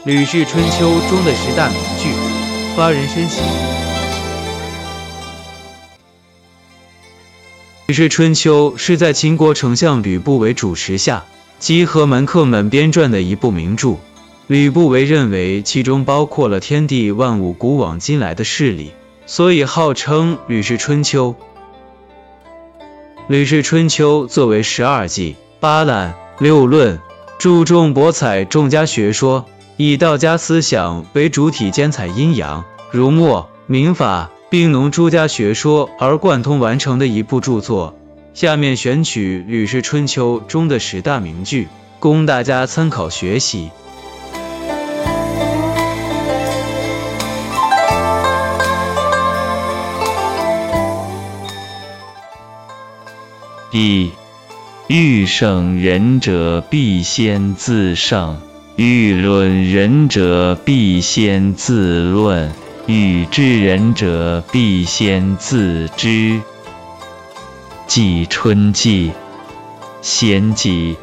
《吕氏春秋》中的十大名句，发人深省。《吕氏春秋》是在秦国丞相吕不韦主持下，集合门客们编撰的一部名著。吕不韦认为其中包括了天地万物古往今来的事理，所以号称《吕氏春秋》。《吕氏春秋》作为十二纪、八览、六论，注重博采众家学说。以道家思想为主体，兼采阴阳、儒墨、民法、兵农诸家学说而贯通完成的一部著作。下面选取《吕氏春秋》中的十大名句，供大家参考学习。一，欲胜人者，必先自胜。欲论仁者，必先自论；欲知仁者，必先自知。季春季，先季。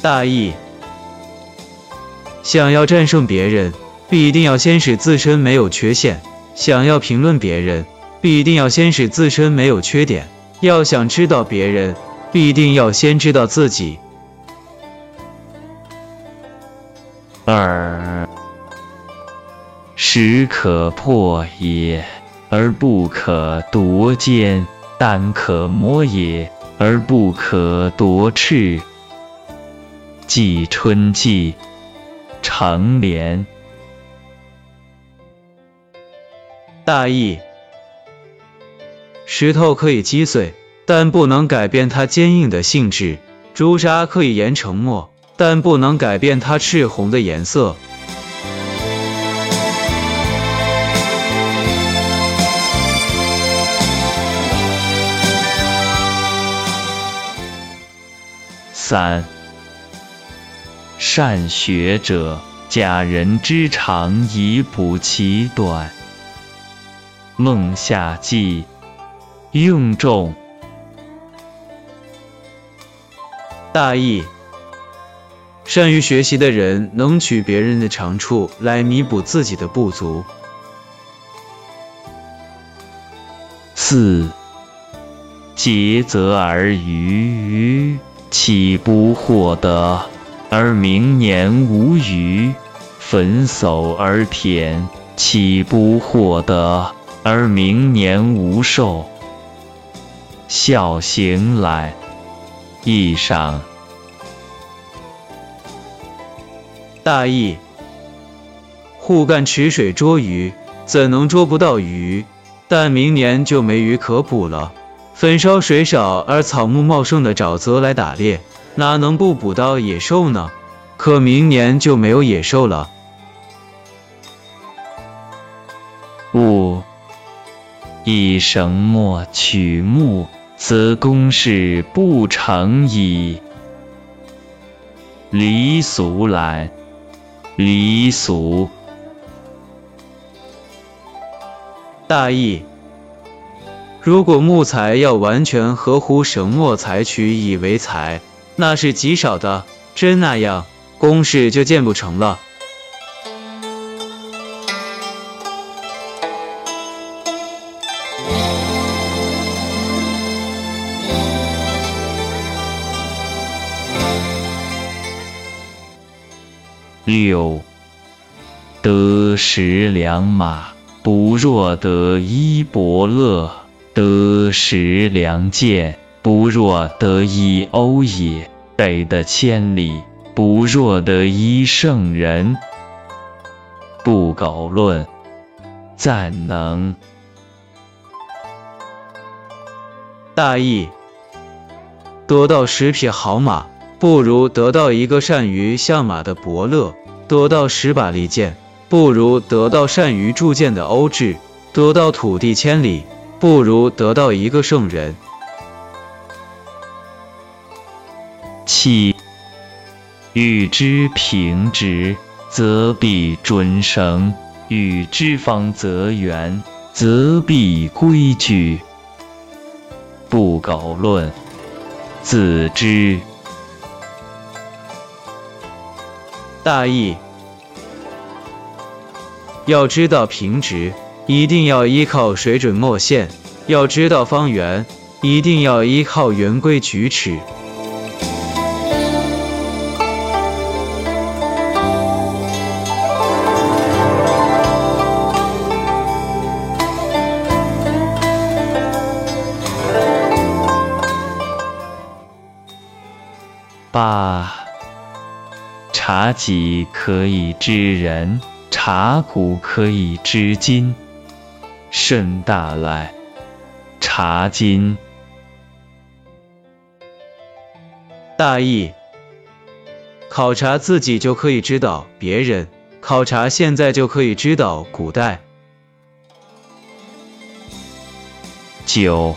大意：想要战胜别人，必定要先使自身没有缺陷；想要评论别人，必定要先使自身没有缺点；要想知道别人，必定要先知道自己。二，石可破也，而不可夺坚；丹可磨也，而不可夺赤。季春季，成连。大意：石头可以击碎，但不能改变它坚硬的性质；朱砂可以研成墨。但不能改变它赤红的颜色。三，善学者，假人之长以补其短。孟夏季，用重。大意。善于学习的人能取别人的长处来弥补自己的不足。四，竭泽而渔，渔岂不获得？而明年无鱼；焚叟而田，岂不获得？而明年无寿。孝行来，义上。大意：户干池水捉鱼，怎能捉不到鱼？但明年就没鱼可捕了。焚烧水少而草木茂盛的沼泽来打猎，哪能不捕到野兽呢？可明年就没有野兽了。五，以绳墨取木，则公事不成矣。离俗来。离俗。大意：如果木材要完全合乎绳墨采取以为材，那是极少的。真那样，公事就建不成了。六，得十良马，不若得一伯乐；得十良剑，不若得一欧也。得的千里，不若得一圣人。不苟论，赞能。大意：得到十匹好马。不如得到一个善于相马的伯乐；得到十把利剑，不如得到善于铸剑的欧志；得到土地千里，不如得到一个圣人。七，与之平直，则必准绳；与之方则圆，则必规矩。不苟论，自知。大意：要知道平直，一定要依靠水准墨线；要知道方圆，一定要依靠圆规矩尺。茶几可以知人，茶壶可以知今。甚大赖，茶斤。大意：考察自己就可以知道别人，考察现在就可以知道古代。九，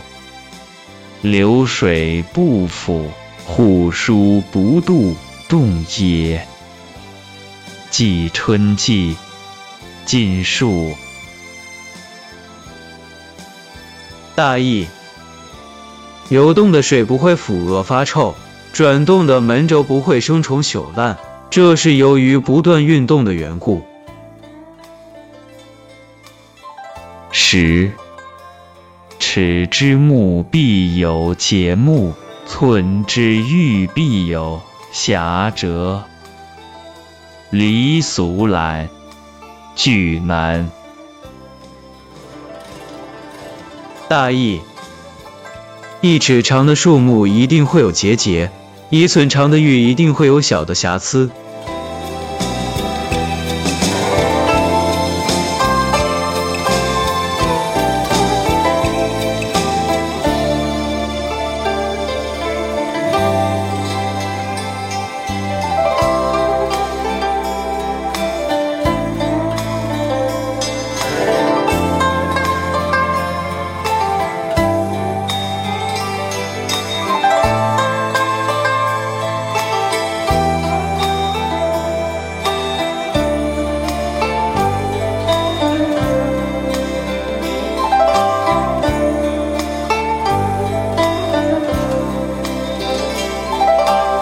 流水不腐。户枢不度动也。季春季，尽数。大意：流动的水不会腐恶发臭，转动的门轴不会生虫朽烂，这是由于不断运动的缘故。十，尺之木必有节目。寸之玉必有狭折，离俗懒，举难。大意：一尺长的树木一定会有结节，一寸长的玉一定会有小的瑕疵。